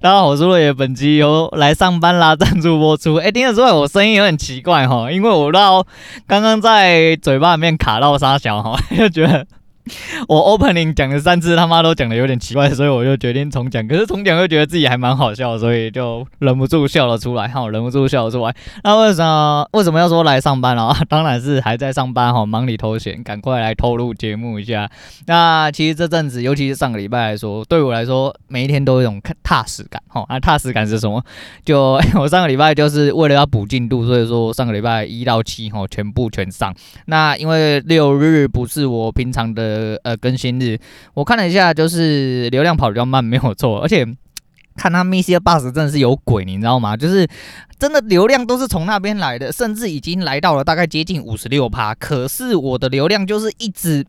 大家好，我是洛爷，本集由来上班啦赞助播出。哎、听得出来我声音有点奇怪哈，因为我到刚刚在嘴巴里面卡到沙小哈，就觉得。我 opening 讲了三次，他妈都讲的有点奇怪，所以我就决定重讲。可是重讲又觉得自己还蛮好笑，所以就忍不住笑了出来。哈，忍不住笑了出来。那为什么为什么要说来上班啊？当然是还在上班哈，忙里偷闲，赶快来透露节目一下。那其实这阵子，尤其是上个礼拜来说，对我来说每一天都有一种踏实感。哈，那，踏实感是什么？就我上个礼拜就是为了要补进度，所以说上个礼拜一到七哈全部全上。那因为六日不是我平常的。呃呃，更新日我看了一下，就是流量跑比较慢，没有错。而且看他 Mister Bus 真的是有鬼，你知道吗？就是真的流量都是从那边来的，甚至已经来到了大概接近五十六趴。可是我的流量就是一直。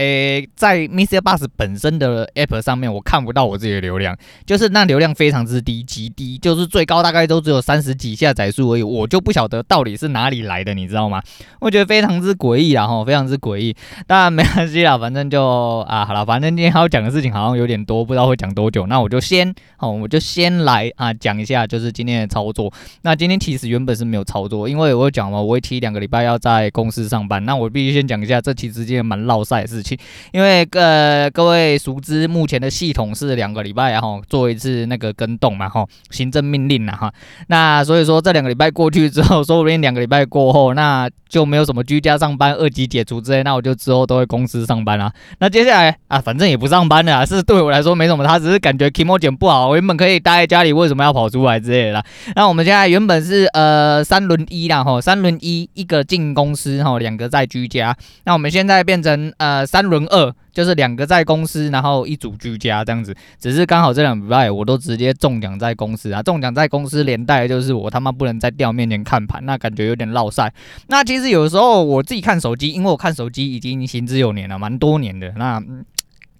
诶、在 MixerBox 本身的 App 上面，我看不到我自己的流量，就是那流量非常之低，极低，就是最高大概都只有三十几下载数而已，我就不晓得到底是哪里来的，你知道吗？我觉得非常之诡异啊，哈，非常之诡异。当然没关系啦，反正就啊，好了，反正今天要讲的事情好像有点多，不知道会讲多久，那我就先，好，我就先来啊讲一下，就是今天的操作。那今天其实原本是没有操作，因为我讲嘛，我会提两个礼拜要在公司上班，那我必须先讲一下，这其实件蛮烙赛的事情。因为呃各位熟知，目前的系统是两个礼拜然后做一次那个更动嘛哈，行政命令了哈。那所以说这两个礼拜过去之后，说不定两个礼拜过后，那就没有什么居家上班、二级解除之类，那我就之后都会公司上班啦。那接下来啊，反正也不上班了，是对我来说没什么，他只是感觉 k i m o 不好，我原本可以待在家里，为什么要跑出来之类的。那我们现在原本是呃三轮一啦哈，三轮一一个进公司哈，两个在居家。那我们现在变成呃三轮二。就是两个在公司，然后一组居家这样子，只是刚好这两礼拜我都直接中奖在公司啊，中奖在公司连带就是我他妈不能在电脑面前看盘，那感觉有点落赛。那其实有时候我自己看手机，因为我看手机已经行之有年了，蛮多年的。那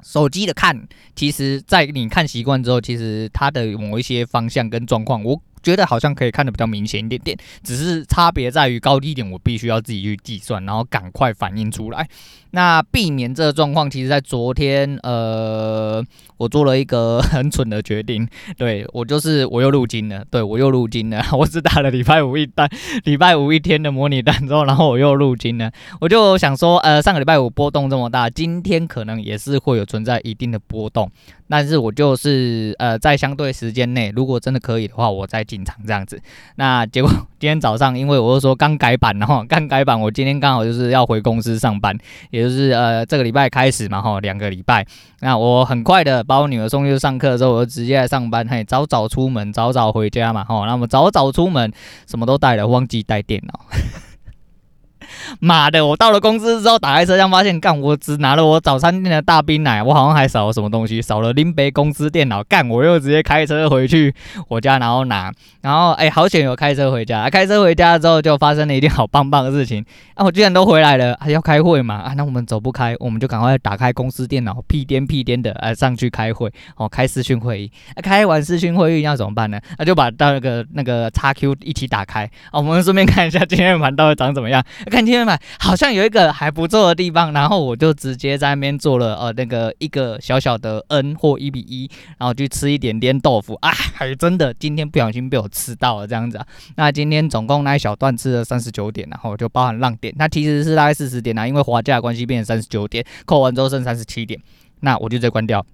手机的看，其实在你看习惯之后，其实它的某一些方向跟状况，我。觉得好像可以看得比较明显一点点，只是差别在于高低点，我必须要自己去计算，然后赶快反应出来。那避免这个状况，其实在昨天，呃，我做了一个很蠢的决定，对，我就是我又入金了，对，我又入金了。我只打了礼拜五一单，礼拜五一天的模拟单之后，然后我又入金了。我就想说，呃，上个礼拜五波动这么大，今天可能也是会有存在一定的波动。但是我就是呃，在相对时间内，如果真的可以的话，我再进场这样子。那结果今天早上，因为我是说刚改版，然后刚改版，我今天刚好就是要回公司上班，也就是呃这个礼拜开始嘛，哈，两个礼拜。那我很快的把我女儿送去上课之后，我就直接来上班，嘿，早早出门，早早回家嘛，哈。那么早早出门，什么都带了，忘记带电脑。妈的！我到了公司之后，打开车厢发现，干，我只拿了我早餐店的大冰奶，我好像还少了什么东西，少了林北公司电脑。干，我又直接开车回去我家，然后拿，然后哎、好险有开车回家。开车回家之后，就发生了一件好棒棒的事情。啊，我居然都回来了，还要开会嘛？啊，那我们走不开，我们就赶快打开公司电脑，屁颠屁颠的，呃，上去开会。哦，开视讯会议。开完视讯会议要怎么办呢？那、就把到那个那个叉 Q 一起打开。啊，我们顺便看一下今天盘到底长怎么样。看今天。好像有一个还不错的地方，然后我就直接在那边做了呃那个一个小小的 N 或一比一，然后去吃一点点豆腐啊，还真的今天不小心被我吃到了这样子啊。那今天总共那一小段吃了三十九点，然后就包含浪点，那其实是大概四十点啊，因为滑价关系变成三十九点，扣完之后剩三十七点，那我就直接关掉。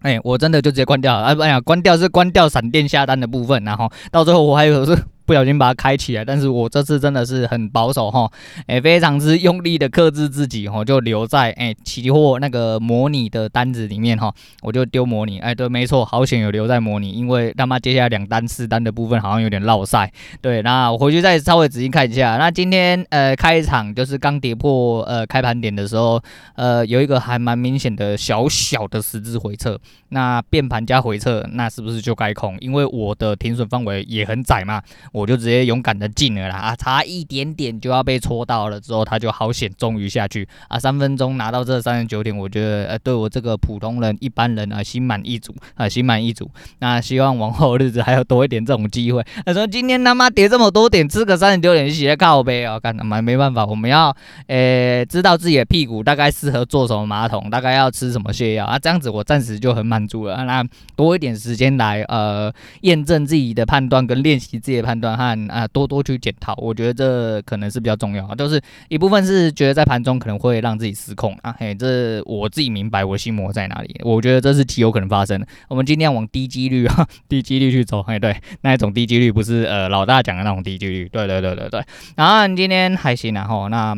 哎，我真的就直接关掉了啊！哎呀，关掉是关掉闪电下单的部分，然后到最后我还有是。不小心把它开起来，但是我这次真的是很保守哈，哎，非常之用力的克制自己哈，就留在哎期货那个模拟的单子里面哈，我就丢模拟，哎，对，没错，好险有留在模拟，因为他妈接下来两单四单的部分好像有点落赛，对，那我回去再稍微仔细看一下，那今天呃开场就是刚跌破呃开盘点的时候，呃有一个还蛮明显的小小的十字回撤，那变盘加回撤，那是不是就该空？因为我的停损范围也很窄嘛。我我就直接勇敢的进了啦啊，差一点点就要被戳到了，之后他就好险，终于下去啊，三分钟拿到这三十九点，我觉得呃，对我这个普通人、一般人啊，心满意足啊，心满意足。那希望往后日子还有多一点这种机会。他说今天他妈跌这么多点，吃个三十九点就起来靠呗啊，干他妈没办法，我们要呃知道自己的屁股大概适合坐什么马桶，大概要吃什么泻药啊，这样子我暂时就很满足了。那多一点时间来呃验证自己的判断跟练习自己的判断和啊多多去检讨，我觉得这可能是比较重要啊。都是一部分是觉得在盘中可能会让自己失控啊，嘿，这我自己明白我心魔在哪里，我觉得这是极有可能发生的。我们尽量往低几率啊 低几率去走，嘿，对，那一种低几率不是呃老大讲的那种低几率，对对对对对。然后你今天还行然后那。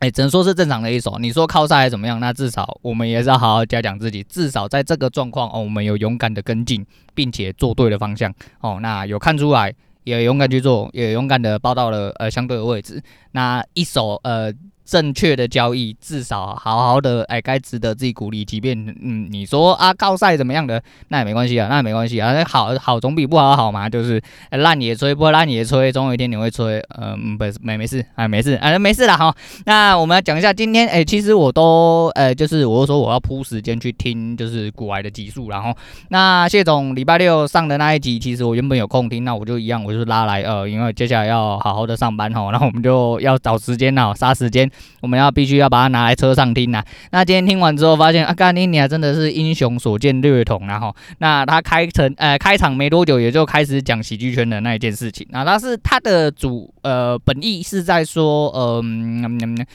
哎，只能说是正常的一手。你说靠赛还怎么样？那至少我们也是要好好嘉奖自己。至少在这个状况哦，我们有勇敢的跟进，并且做对了方向哦。那有看出来，也勇敢去做，也勇敢的报到了呃相对的位置。那一手呃。正确的交易，至少好好的，哎，该值得自己鼓励。即便嗯，你说啊，高赛怎么样的，那也没关系啊，那也没关系啊。那好好总比不好好嘛，就是 烂也吹，不烂也吹，总有一天你会吹。嗯，不，没没事，哎，没事，哎，没事了哈。那我们来讲一下今天，哎，其实我都，呃，就是我说我要铺时间去听，就是股癌的集数，然后那谢总礼拜六上的那一集，其实我原本有空听，那我就一样，我就拉来，呃，因为接下来要好好的上班哈，然后我们就要找时间呐，杀时间。我们要必须要把它拿来车上听呐、那今天听完之后，发现啊，干你娘真的是英雄所见略同，然后那他开成呃开场没多久，也就开始讲喜剧圈的那一件事情。那他是他的主呃本意是在说，嗯嗯，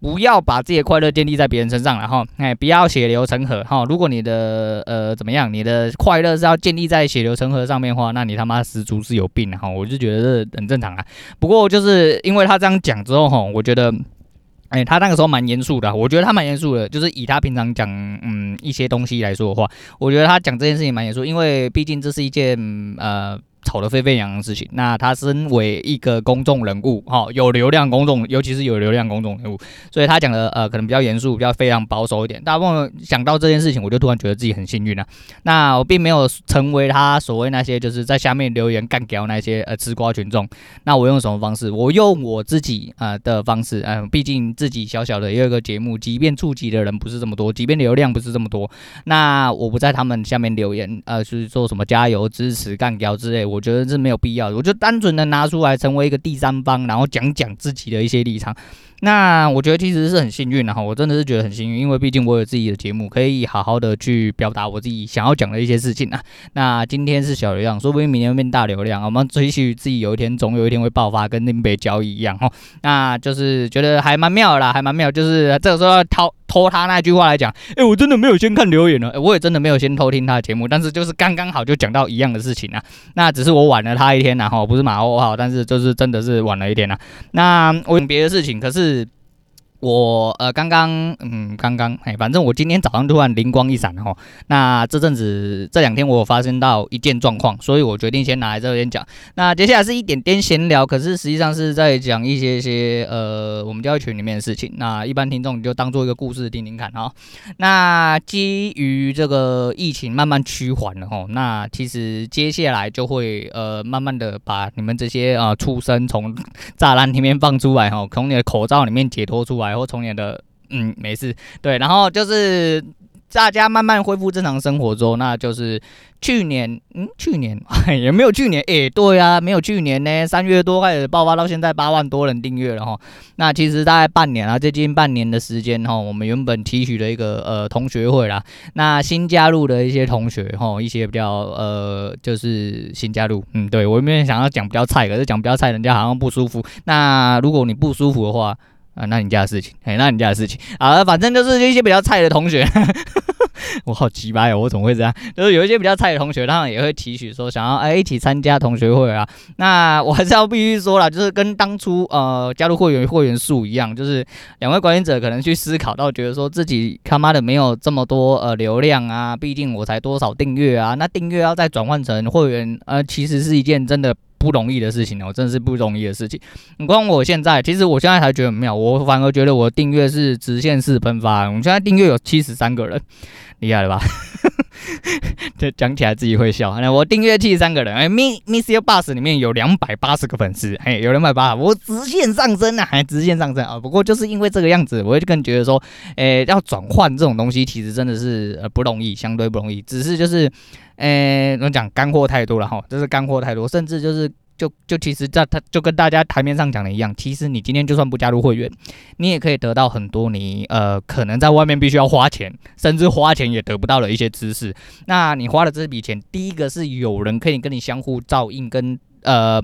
不要把自己的快乐建立在别人身上，然后哎，不要血流成河哈。如果你的呃怎么样，你的快乐是要建立在血流成河上面的话，那你他妈十足是有病哈。我就觉得这很正常啊。不过就是因为他这样讲之后哈，我觉得。哎、他那个时候蛮严肃的，我觉得他蛮严肃的，就是以他平常讲嗯一些东西来说的话，我觉得他讲这件事情蛮严肃，因为毕竟这是一件呃。吵得沸沸扬扬的事情，那他身为一个公众人物，哈，有流量公众，尤其是有流量公众人物，所以他讲的呃，可能比较严肃，比较非常保守一点。大部分想到这件事情，我就突然觉得自己很幸运啊。那我并没有成为他所谓那些就是在下面留言干掉那些呃吃瓜群众。那我用什么方式？我用我自己呃的方式，嗯、毕竟自己小小的有一个节目，即便触及的人不是这么多，即便流量不是这么多，那我不在他们下面留言，呃，就是做什么加油支持干掉之类。我觉得是没有必要的，我就单纯的拿出来成为一个第三方，然后讲讲自己的一些立场。那我觉得其实是很幸运的哈，我真的是觉得很幸运，因为毕竟我有自己的节目，可以好好的去表达我自己想要讲的一些事情啊。那今天是小流量，说不定明天会变大流量，我们追求自己有一天总有一天会爆发，跟林北交易一样哈。那就是觉得还蛮妙啦，还蛮妙，就是这个时候要掏。偷他那句话来讲，哎、我真的没有先看留言了，欸，我也真的没有先偷听他的节目，但是就是刚刚好就讲到一样的事情啊，那只是我晚了他一天呐，哈，不是马后炮，但是就是真的是晚了一天呐，那我有别的事情，可是。我呃刚刚嗯刚刚哎，反正我今天早上突然灵光一闪哈，那这阵子这两天我有发生到一件状况，所以我决定先拿来这边讲。那接下来是一点点闲聊，可是实际上是在讲一些些呃我们交易群里面的事情。那一般听众你就当做一个故事听听看哈。那基于这个疫情慢慢趋缓了哈，那其实接下来就会呃慢慢的把你们这些啊畜生从栅栏里面放出来哈，从你的口罩里面解脱出来。然后从你的嗯没事。对，然后就是大家慢慢恢复正常生活之后，那就是去年嗯去年 也没有去年诶，对啊，没有去年呢，三月多开始爆发到现在八万多人订阅了哈，那其实大概半年啊，接近半年的时间哈，我们原本提取的一个呃同学会啦，那新加入的一些同学哈，一些比较呃就是新加入，嗯对，我原本想要讲比较菜，可是讲比较菜，人家好像不舒服，那如果你不舒服的话。啊，那你家的事情，哎，那你家的事情啊，反正就是一些比较菜的同学，我好奇葩哟，我怎么会这样？就是有一些比较菜的同学，他们也会提取说想要哎一起参加同学会啊。那我还是要必须说了，就是跟当初呃加入会员会员数一样，就是两位管理者可能去思考到，觉得说自己他妈的没有这么多呃流量啊，毕竟我才多少订阅啊，那订阅要再转换成会员，呃，其实是一件真的。不容易的事情哦，真的是不容易的事情。你光我现在，其实我现在才觉得很妙，我反而觉得我的订阅是直线式喷发。我们现在订阅有七十三个人，厉害了吧？这讲起来自己会笑。那我订阅七十三个人，哎，Miss Miss Your Bus 里面有两百八十个粉丝，哎，有两百八，我直线上升啊，还直线上升啊。不过就是因为这个样子，我会更觉得说，哎，要转换这种东西，其实真的是呃不容易，相对不容易。只是就是，哎，怎么讲，干货太多了哈，就是干货太多，甚至就是。就就其实，在他就跟大家台面上讲的一样，其实你今天就算不加入会员，你也可以得到很多你呃可能在外面必须要花钱，甚至花钱也得不到的一些知识。那你花了这笔钱，第一个是有人可以跟你相互照应，跟呃。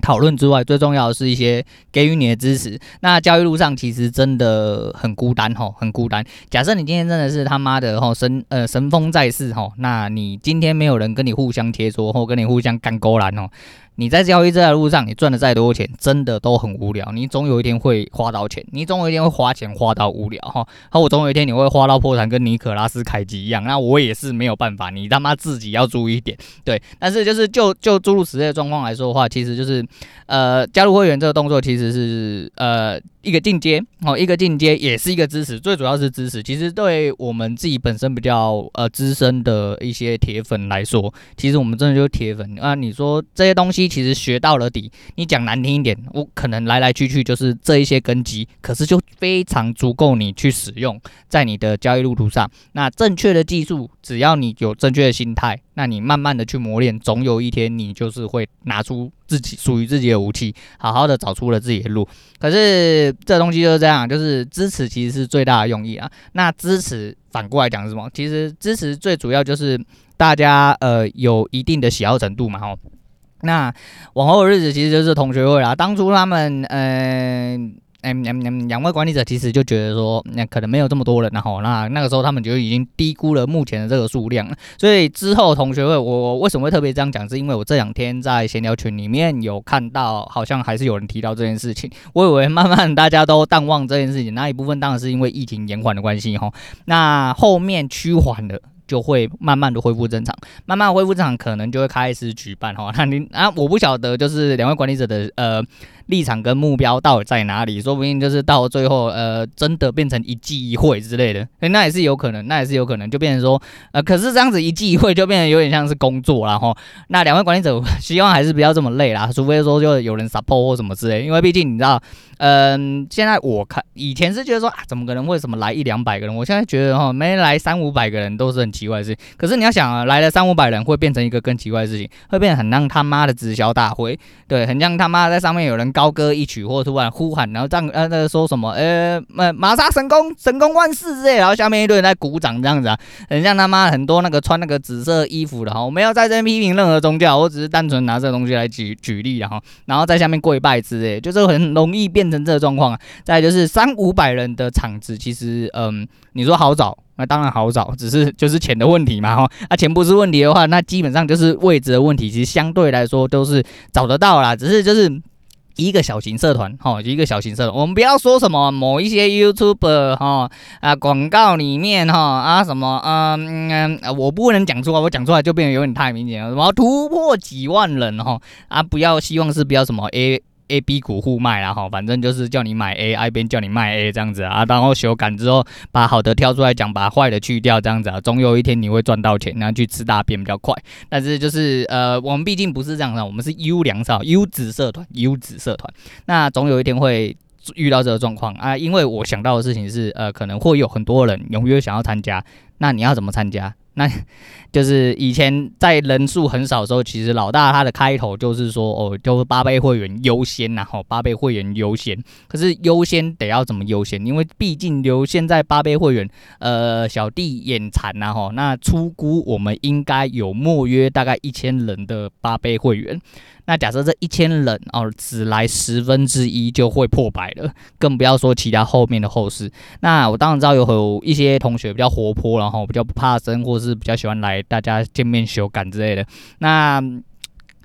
讨论之外，最重要的是一些给予你的支持。那交易路上其实真的很孤单吼，很孤单。假设你今天真的是他妈的吼神呃神风在世吼，那你今天没有人跟你互相切磋或跟你互相干勾栏哦。你在交易这条路上，你赚的再多钱，真的都很无聊。你总有一天会花到钱，你总有一天会花钱花到无聊哈。好，我总有一天你会花到破产，跟尼可拉斯凯奇一样。那我也是没有办法，你他妈自己要注意一点。对，但是就是就就诸如此类的状况来说的话，其实就是呃加入会员这个动作其实是呃。一个进阶哦，一个进阶也是一个支持，最主要是支持。其实对我们自己本身比较呃资深的一些铁粉来说，其实我们真的就是铁粉啊。你说这些东西其实学到了底，你讲难听一点，我可能来来去去就是这一些根基，可是就非常足够你去使用在你的交易路途上。那正确的技术，只要你有正确的心态。那你慢慢的去磨练，总有一天你就是会拿出自己属于自己的武器，好好的找出了自己的路。可是这东西就是这样，就是支持其实是最大的用意啊。那支持反过来讲是什么？其实支持最主要就是大家呃有一定的喜好程度嘛，吼。那往后的日子其实就是同学会啦。当初他们嗯。呃嗯嗯嗯，两位管理者其实就觉得说，那可能没有这么多人，然后那那个时候他们就已经低估了目前的这个数量。所以之后同学会，我我为什么会特别这样讲？是因为我这两天在闲聊群里面有看到，好像还是有人提到这件事情。我以为慢慢大家都淡忘这件事情，那一部分当然是因为疫情延缓的关系哈。那后面趋缓了。就会慢慢的恢复正常，慢慢恢复正常，可能就会开始举办哈。那你啊，我不晓得，就是两位管理者的呃立场跟目标到底在哪里？说不定就是到最后呃真的变成一季一会之类的，那也是有可能，那也是有可能就变成说呃，可是这样子一季一会就变成有点像是工作了哈。那两位管理者希望还是不要这么累啦，除非说就有人 support 或什么之类，因为毕竟你知道。嗯，现在我看以前是觉得说啊，怎么可能为什么来一两百个人？我现在觉得哈，没来三五百个人都是很奇怪的事情。可是你要想啊，来了三五百人会变成一个更奇怪的事情，会变得很让他妈的直销大会，对，很像他妈在上面有人高歌一曲或突然呼喊，然后这样呃那个说什么呃玛玛莎神功神功万世之类，然后下面一堆人在鼓掌这样子啊，很像他妈很多那个穿那个紫色衣服的哈，我没有在这批评任何宗教，我只是单纯拿这个东西来举举例然后，然后在下面跪拜之类，就是很容易变。成这个状况啊，再就是三五百人的场子，其实嗯，你说好找，那当然好找，只是就是钱的问题嘛哈。啊，钱不是问题的话，那基本上就是位置的问题，其实相对来说都是找得到啦。只是就是一个小型社团哈，一个小型社团，我们不要说什么某一些 YouTuber 哈啊广告里面哈啊什么嗯嗯，我不能讲出来，我讲出来就变得有点太明显了。什么突破几万人哈啊，不要希望是不要什么 A。A、B 股互卖啦，哈，反正就是叫你买 A，一边叫你卖 A 这样子啊，然后修改之后，把好的挑出来讲，把坏的去掉这样子啊，总有一天你会赚到钱，然后去吃大便比较快。但是就是呃，我们毕竟不是这样的，我们是优良少优质社团，优质社团，那总有一天会遇到这个状况啊，因为我想到的事情是，呃，可能会有很多人踊跃想要参加，那你要怎么参加？那 就是以前在人数很少的时候，其实老大他的开头就是说哦，就是八倍会员优先呐，吼，八倍会员优先。可是优先得要怎么优先？因为毕竟留现在八倍会员，呃，小弟眼馋呐，吼，那出估我们应该有莫约大概一千人的八倍会员。那假设这一千人哦，只来十分之一就会破百了，更不要说其他后面的后事。那我当然知道有一些同学比较活泼，然后比较不怕生，或是是比较喜欢来大家见面修改之类的。那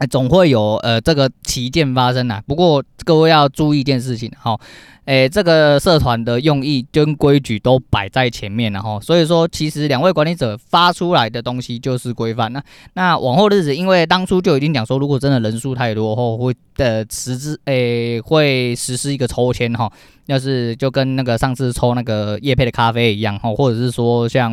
总会有呃这个旗舰发生啊。不过各位要注意一件事情，哈。诶、这个社团的用意跟规矩都摆在前面，了哈所以说，其实两位管理者发出来的东西就是规范。那那往后日子，因为当初就已经讲说，如果真的人数太多后，会的实质诶会实施一个抽签哈。要是就跟那个上次抽那个叶配的咖啡一样哈，或者是说像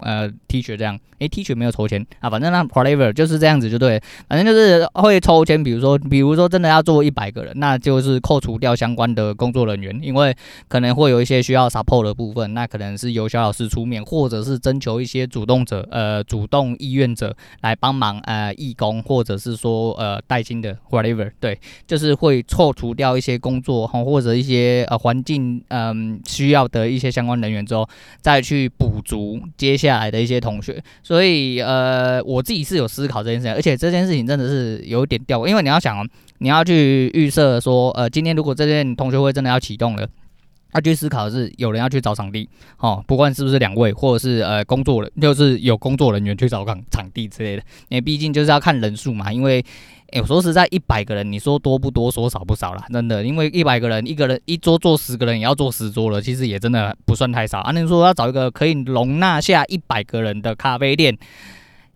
呃 T 恤这样，诶 T 恤没有抽签啊，反正那 whatever 就是这样子就对，反正就是会抽签，比如说比如说真的要做一百个人，那就是扣除掉相关的工作人员，因为可能会有一些需要 support 的部分，那可能是由小老师出面，或者是征求一些主动者呃主动意愿者来帮忙呃义工，或者是说呃带薪的 whatever 对，就是会扣除掉一些工作哈或者一些呃环环境嗯需要的一些相关人员之后，再去补足接下来的一些同学，所以呃我自己是有思考这件事情，而且这件事情真的是有点吊，因为你要想哦，你要去预设说呃今天如果这件同学会真的要启动了，要去思考的是有人要去找场地，哦，不管是不是两位，或者是呃工作人，就是有工作人员去找场场地之类的，因为毕竟就是要看人数嘛，因为。哎，我说实在，一百个人，你说多不多？说少不少啦，真的。因为一百个人，一个人一桌坐十个人，也要坐十桌了，其实也真的不算太少。啊，你说要找一个可以容纳下一百个人的咖啡店。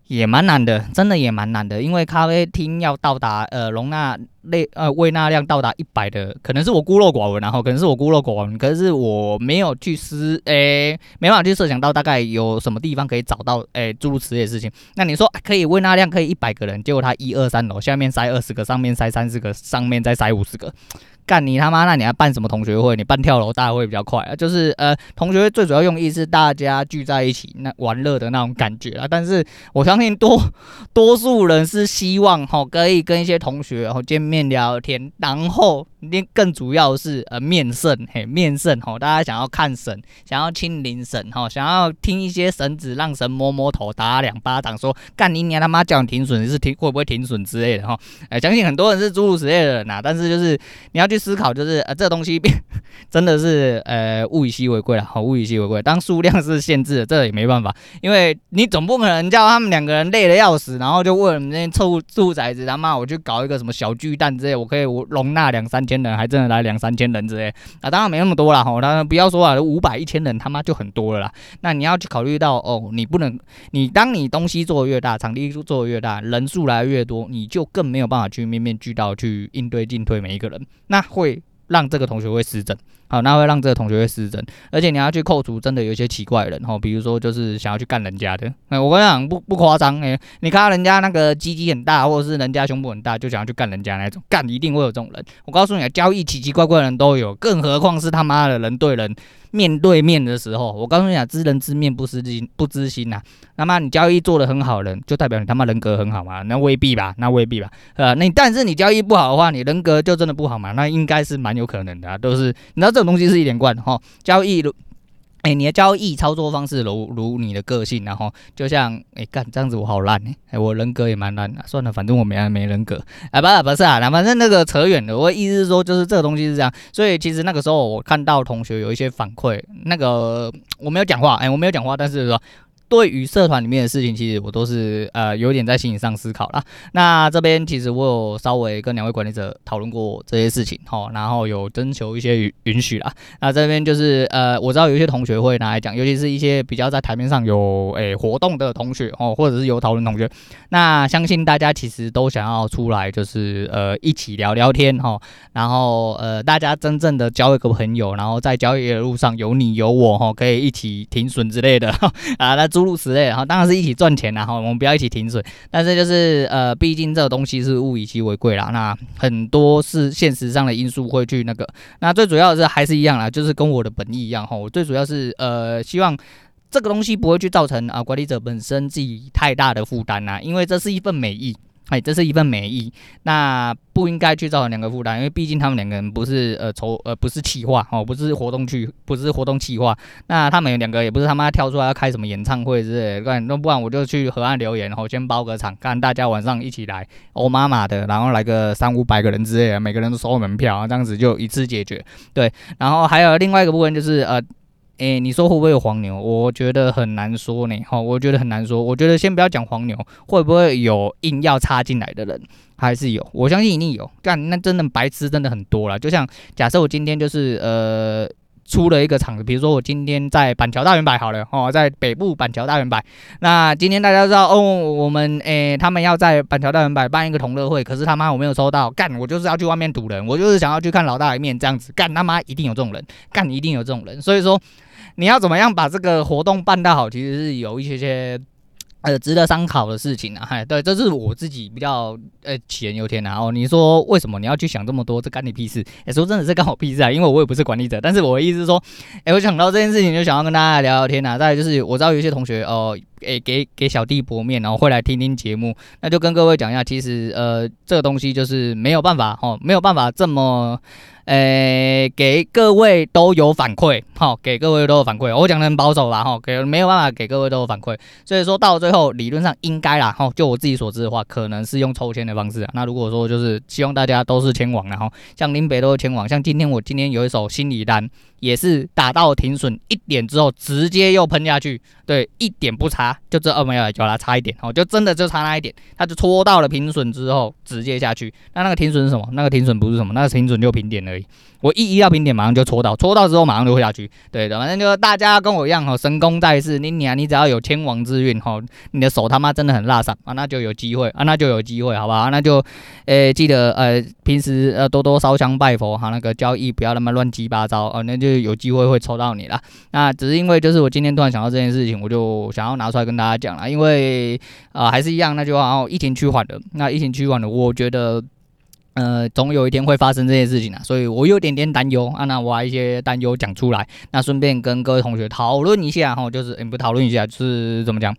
也蛮难的，真的也蛮难的，因为咖啡厅要到达呃容纳类呃胃纳量到达一百的，可能是我孤陋寡闻，然后可能是我孤陋寡闻，可是我没有去思，诶、没办法去设想到大概有什么地方可以找到，诶、欸，诸如此类的事情。那你说可以胃纳量可以一百个人，结果他一二三楼下面塞二十个，上面塞三十个，上面再塞五十个。干你他妈！那你还办什么同学会？你办跳楼大会比较快啊。就是呃，同学会最主要用意是大家聚在一起那玩乐的那种感觉啊。但是我相信多多数人是希望哈可以跟一些同学然后见面聊天，然后更更主要是呃面圣嘿面圣吼，大家想要看神，想要亲临神哈，想要听一些神旨，让神摸摸头，打两巴掌，说干你娘他妈叫你停损，你是停会不会停损之类的哈。哎，相信很多人是诸如此类的人呐，但是就是你要去。思考就是呃，这东西变 真的是呃物以稀为贵了，好，物以稀为贵。当数量是限制的，这也没办法，因为你总不可能叫他们两个人累得要死，然后就为了那些臭兔崽子，他妈我去搞一个什么小巨蛋之类，我可以容纳两三千人，还真的来两三千人之类啊，当然没那么多了哈，当然不要说啊，五百一千人他妈就很多了啦。那你要去考虑到哦，你不能，你当你东西做的越大，场地做越大，人数来越多，你就更没有办法去面面俱到去应对进退每一个人，那。会让这个同学会失真，好，那会让这个同学会失真，而且你要去扣除真的有一些奇怪人，哈，比如说就是想要去干人家的，那，我跟你讲不不夸张，诶，你看人家那个鸡鸡很大，或者是人家胸部很大，就想要去干人家那种，干一定会有这种人，我告诉你啊，交易奇奇怪怪的人都有，更何况是他妈的人对人。面对面的时候，我告诉你啊，知人知面不知心，不知心呐、啊。那么你交易做得很好人，就代表你他妈人格很好嘛？那未必吧，那未必吧。呃，那但是你交易不好的话，你人格就真的不好嘛？那应该是蛮有可能的、啊，都是你知道这种东西是一连贯的哈。交易如。哎、你的交易操作方式如如你的个性，然后就像哎干、这样子，我好烂哎、欸，我人格也蛮烂的。算了，反正我没没人格。哎，不不是啊，那反正那个扯远了。我意思是说，就是这个东西是这样。所以其实那个时候我看到同学有一些反馈，那个我没有讲话，哎、我没有讲话，但是说。对于社团里面的事情，其实我都是呃有点在心理上思考啦。那这边其实我有稍微跟两位管理者讨论过这些事情，齁，然后有征求一些允允许啦。那这边就是呃我知道有一些同学会拿来讲，尤其是一些比较在台面上有诶、活动的同学哦，或者是有讨论同学，那相信大家其实都想要出来，就是呃一起聊聊天齁，然后呃大家真正的交一个朋友，然后在交易的路上有你有我哈，可以一起停损之类的啊那。诸如此类，然后当然是一起赚钱，啦，哈我们不要一起停损。但是就是呃，毕竟这个东西是物以稀为贵啦，那很多是现实上的因素会去那个。那最主要的是还是一样啦，就是跟我的本意一样哈。我最主要是呃，希望这个东西不会去造成啊管理者本身自己太大的负担呐，因为这是一份美意。哎，这是一份美意，那不应该去造成两个负担，因为毕竟他们两个人不是呃筹呃不是企划哦，不是活动去，不是活动企划，那他们两个也不是他妈跳出来要开什么演唱会之类的，那不然我就去河岸留言，然后先包个场，看大家晚上一起来，欧妈妈的，然后来个三五百个人之类的，每个人都收门票，这样子就一次解决。对，然后还有另外一个部分就是呃。诶，你说会不会有黄牛？我觉得很难说呢。哈，我觉得很难说。我觉得先不要讲黄牛，会不会有硬要插进来的人？还是有，我相信一定有。干，那真的白痴真的很多了。就像假设我今天就是呃。出了一个场子，比如说我今天在板桥大圆摆好了哦，在北部板桥大圆摆。那今天大家知道哦，我们诶、他们要在板桥大圆摆办一个同乐会，可是他妈我没有收到，干我就是要去外面堵人，我就是想要去看老大一面这样子，干他妈一定有这种人，干一定有这种人。所以说你要怎么样把这个活动办到好，其实是有一些些。呃，值得参考的事情啊，嗨，对，这是我自己比较呃杞人忧天啊。哦，你说为什么你要去想这么多？这干你屁事？哎，说真的是干我屁事啊，因为我也不是管理者。但是我的意思是说，哎，我想到这件事情就想要跟大家聊聊天啊。再就是我知道有一些同学哦，哎，给给小弟薄面，然后会来听听节目，那就跟各位讲一下，其实呃，这个东西就是没有办法哦，没有办法这么。诶、给各位都有反馈，哈，给各位都有反馈。我讲的很保守啦，哈，给没有办法给各位都有反馈，所以说到最后理论上应该啦，哈，就我自己所知的话，可能是用抽签的方式啊。那如果说就是希望大家都是签王，然后像林北都是签王，像今天我今天有一手心理单。也是打到停损一点之后，直接又喷下去，对，一点不差，就这二没有，就它差一点哦，就真的就差那一点，它就戳到了停损之后，直接下去。那那个停损是什么？那个停损不是什么，那个停损就平点而已。我一一到平点，马上就戳到，戳到之后马上就会下去。对的，反正就大家跟我一样哈，神功在世，你你啊，你只要有天王之运哈，你的手他妈真的很辣嗓啊，那就有机会啊，那就有机会，好不好？那就，诶、记得呃，平时呃多多烧香拜佛哈，那个交易不要那么乱七八糟啊，那就。有机会会抽到你了，那只是因为就是我今天突然想到这件事情，我就想要拿出来跟大家讲了，因为啊、还是一样，那就好疫情趋缓了，那疫情趋缓了，我觉得呃总有一天会发生这些事情啊，所以我有点点担忧啊，那我把一些担忧讲出来，那顺便跟各位同学讨论一下哈，就是、欸、不讨论一下，就是怎么讲？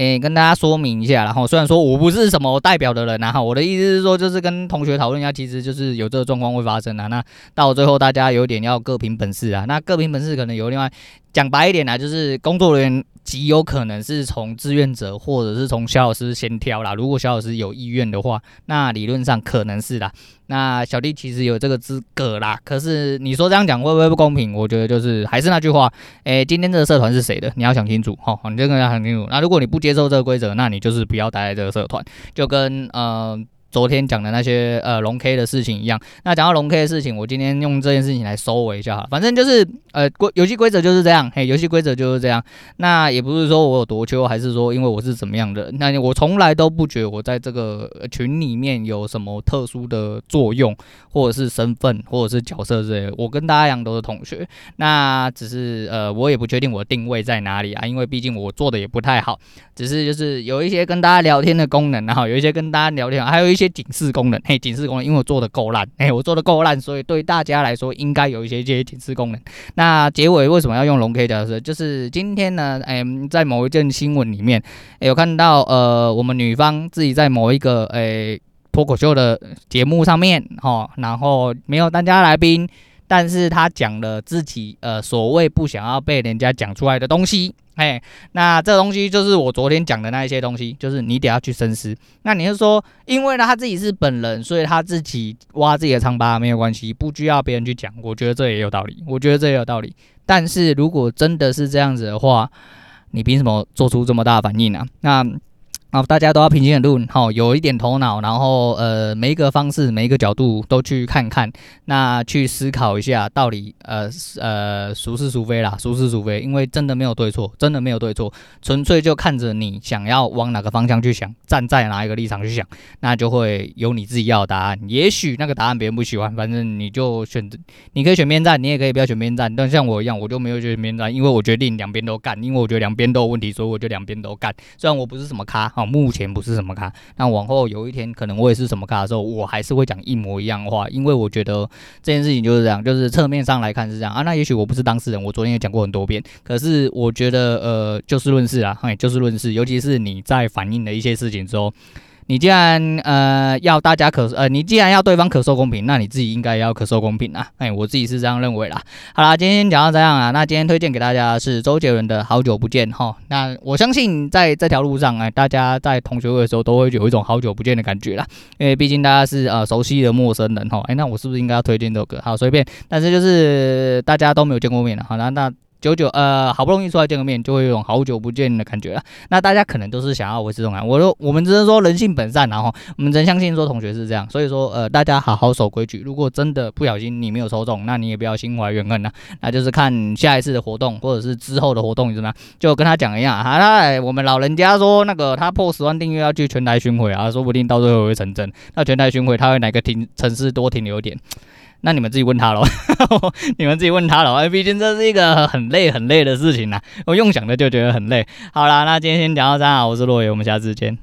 诶、跟大家说明一下，然后虽然说我不是什么代表的人，然后我的意思是说，就是跟同学讨论一下，其实就是有这个状况会发生啊。那到最后大家有点要各凭本事啊。那各凭本事可能有另外讲白一点呢，就是工作人员极有可能是从志愿者或者是从小老师先挑啦。如果小老师有意愿的话，那理论上可能是啦。那小弟其实有这个资格啦。可是你说这样讲会不会不公平？我觉得就是还是那句话，诶、今天这个社团是谁的？你要想清楚，好，你这个要想清楚。那如果你不接接受这个规则，那你就是不要待在这个社团，就跟嗯昨天讲的那些呃龙 K 的事情一样。那讲到龙 K 的事情，我今天用这件事情来收尾一下哈。反正就是呃规游戏规则就是这样，嘿，游戏规则就是这样。那也不是说我有多秋，还是说因为我是怎么样的？那我从来都不觉得我在这个群里面有什么特殊的作用，或者是身份，或者是角色之类的。我跟大家一样都是同学，那只是呃我也不确定我的定位在哪里啊，因为毕竟我做的也不太好。只是就是有一些跟大家聊天的功能，然后有一些跟大家聊天，还有一些警示功能。嘿，警示功能，因为我做的够烂，嘿，我做的够烂，所以对大家来说应该有一些这些警示功能。那结尾为什么要用龙 K 角色？就是今天呢，哎，在某一件新闻里面，有看到呃，我们女方自己在某一个哎脱口秀的节目上面，哈，然后没有当家来宾，但是他讲了自己呃所谓不想要被人家讲出来的东西。哎，那这东西就是我昨天讲的那一些东西，就是你得要去深思。那你是说，因为呢他自己是本人，所以他自己挖自己的疮疤没有关系，不需要别人去讲。我觉得这也有道理，我觉得这也有道理。但是如果真的是这样子的话，你凭什么做出这么大反应呢？那？啊，大家都要平心而论，好，有一点头脑，然后呃，每一个方式、每一个角度都去看看，那去思考一下，到底呃呃孰是孰非啦，孰是孰非，因为真的没有对错，真的没有对错，纯粹就看着你想要往哪个方向去想，站在哪一个立场去想，那就会有你自己要的答案。也许那个答案别人不喜欢，反正你就选择，你可以选边站，你也可以不要选边站。但像我一样，我就没有选边站，因为我决定两边都干，因为我觉得两边都有问题，所以我就两边都干。虽然我不是什么咖。目前不是什么卡，那往后有一天可能我也是什么卡的时候，我还是会讲一模一样的话，因为我觉得这件事情就是这样，就是侧面上来看是这样啊。那也许我不是当事人，我昨天也讲过很多遍，可是我觉得呃，就事论事啊，嘿，就事论事，尤其是你在反映的一些事情之后。你既然呃要大家可呃，你既然要对方可受公平，那你自己应该要可受公平啊！哎，我自己是这样认为啦。好啦，今天讲到这样啊，那今天推荐给大家的是周杰伦的《好久不见》哈。那我相信在这条路上，哎，大家在同学会的时候都会有一种好久不见的感觉啦，因为毕竟大家是呃熟悉的陌生人哈。哎，那我是不是应该要推荐这首歌？好，随便，但是就是大家都没有见过面了，好，啦那。久久呃好不容易出来见个面，就会有种好久不见的感觉了。那大家可能都是想要维持这种感，我说我们只是说人性本善，然后我们真相信说同学是这样，所以说呃大家好好守规矩。如果真的不小心你没有抽中，那你也不要心怀怨恨呐，那就是看下一次的活动或者是之后的活动怎么样，就跟他讲一样，好啦，我们老人家说那个他破十万订阅要去全台巡回啊，说不定到最后会成真。那全台巡回他会哪个停城市多停留点？那你们自己问他喽，你们自己问他喽，毕竟这是一个很累很累的事情呐，我用想的就觉得很累。好啦，那今天先讲到这，我是洛爷，我们下次见。